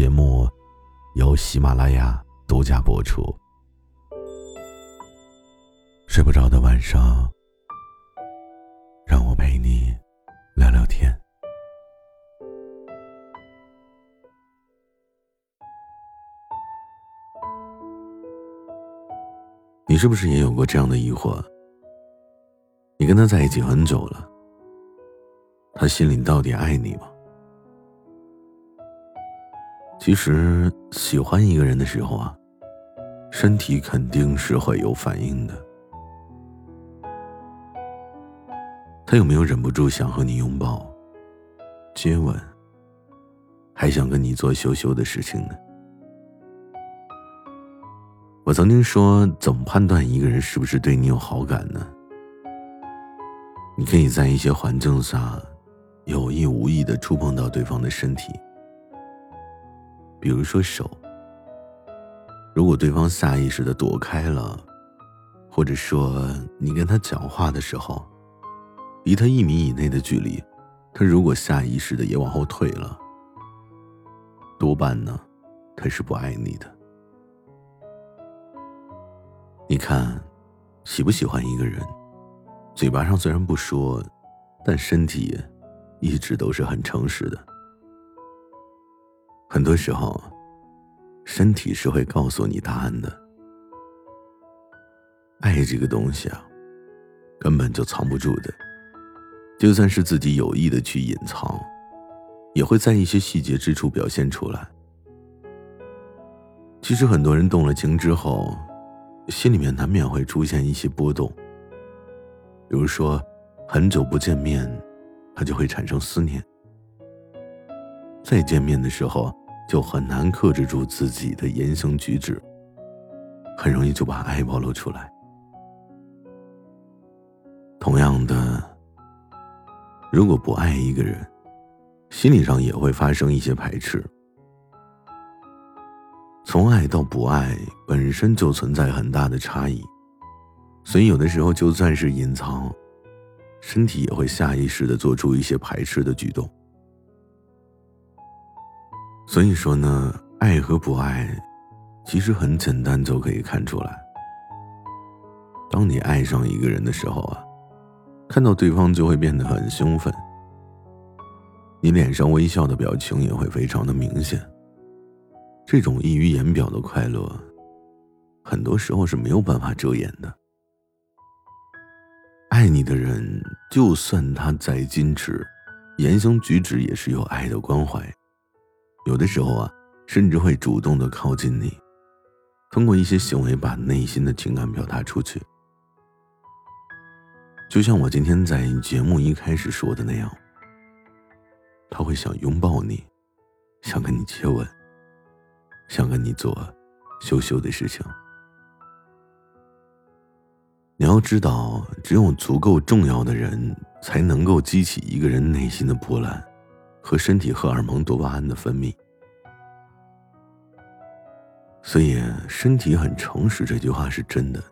节目由喜马拉雅独家播出。睡不着的晚上，让我陪你聊聊天。你是不是也有过这样的疑惑？你跟他在一起很久了，他心里到底爱你吗？其实喜欢一个人的时候啊，身体肯定是会有反应的。他有没有忍不住想和你拥抱、接吻，还想跟你做羞羞的事情呢？我曾经说，怎么判断一个人是不是对你有好感呢？你可以在一些环境下，有意无意的触碰到对方的身体。比如说手，如果对方下意识的躲开了，或者说你跟他讲话的时候，离他一米以内的距离，他如果下意识的也往后退了，多半呢，他是不爱你的。你看，喜不喜欢一个人，嘴巴上虽然不说，但身体一直都是很诚实的。很多时候，身体是会告诉你答案的。爱这个东西啊，根本就藏不住的。就算是自己有意的去隐藏，也会在一些细节之处表现出来。其实很多人动了情之后，心里面难免会出现一些波动。比如说，很久不见面，他就会产生思念；再见面的时候，就很难克制住自己的言行举止，很容易就把爱暴露出来。同样的，如果不爱一个人，心理上也会发生一些排斥。从爱到不爱本身就存在很大的差异，所以有的时候就算是隐藏，身体也会下意识的做出一些排斥的举动。所以说呢，爱和不爱，其实很简单就可以看出来。当你爱上一个人的时候啊，看到对方就会变得很兴奋，你脸上微笑的表情也会非常的明显。这种溢于言表的快乐，很多时候是没有办法遮掩的。爱你的人，就算他再矜持，言行举止也是有爱的关怀。有的时候啊，甚至会主动的靠近你，通过一些行为把内心的情感表达出去。就像我今天在节目一开始说的那样，他会想拥抱你，想跟你接吻，想跟你做羞羞的事情。你要知道，只有足够重要的人，才能够激起一个人内心的波澜。和身体荷尔蒙多巴胺的分泌，所以身体很诚实这句话是真的。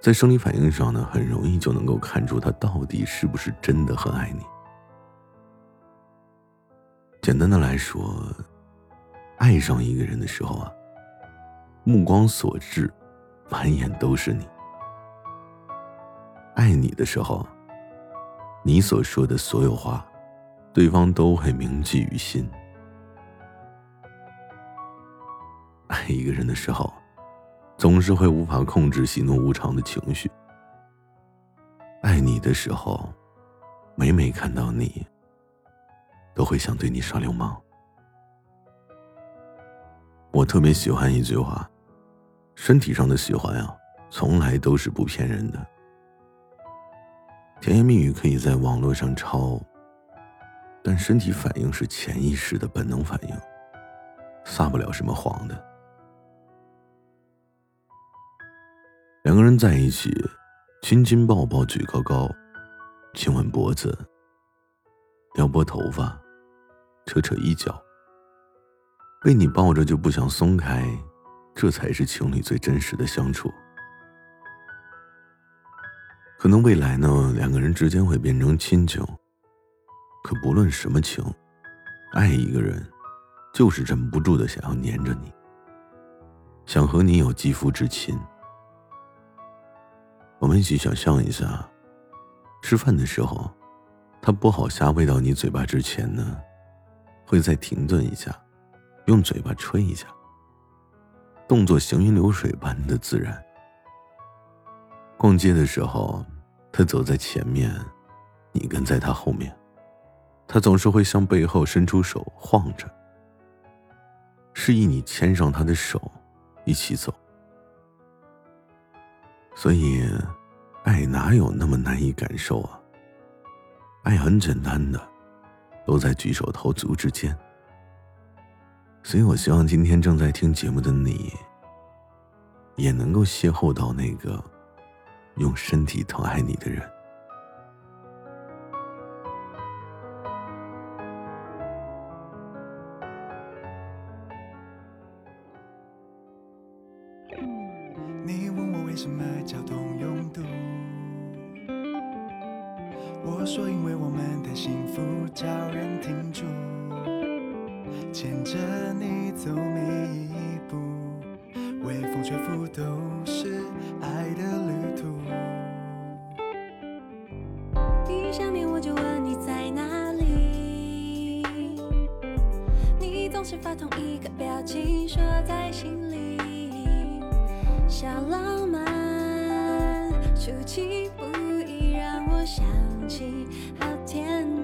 在生理反应上呢，很容易就能够看出他到底是不是真的很爱你。简单的来说，爱上一个人的时候啊，目光所至，满眼都是你；爱你的时候，你所说的所有话。对方都会铭记于心。爱一个人的时候，总是会无法控制喜怒无常的情绪。爱你的时候，每每看到你，都会想对你耍流氓。我特别喜欢一句话：身体上的喜欢啊，从来都是不骗人的。甜言蜜语可以在网络上抄。但身体反应是潜意识的本能反应，撒不了什么谎的。两个人在一起，亲亲抱抱，举高高，亲吻脖子，撩拨头发，扯扯衣角，被你抱着就不想松开，这才是情侣最真实的相处。可能未来呢，两个人之间会变成亲情。可不论什么情，爱一个人，就是忍不住的想要黏着你，想和你有肌肤之亲。我们一起想象一下，吃饭的时候，他剥好虾喂到你嘴巴之前呢，会再停顿一下，用嘴巴吹一下，动作行云流水般的自然。逛街的时候。他走在前面，你跟在他后面。他总是会向背后伸出手，晃着，示意你牵上他的手，一起走。所以，爱哪有那么难以感受啊？爱很简单的，都在举手投足之间。所以我希望今天正在听节目的你，也能够邂逅到那个。用身体疼爱你的人。你问我为什么交通拥堵，我说因为我们太幸福，叫人停住，牵着你走每一步，微风吹拂都是爱的旅途。下面我就问你在哪里？你总是发同一个表情，说在心里。小浪漫，出其不意让我想起好甜蜜。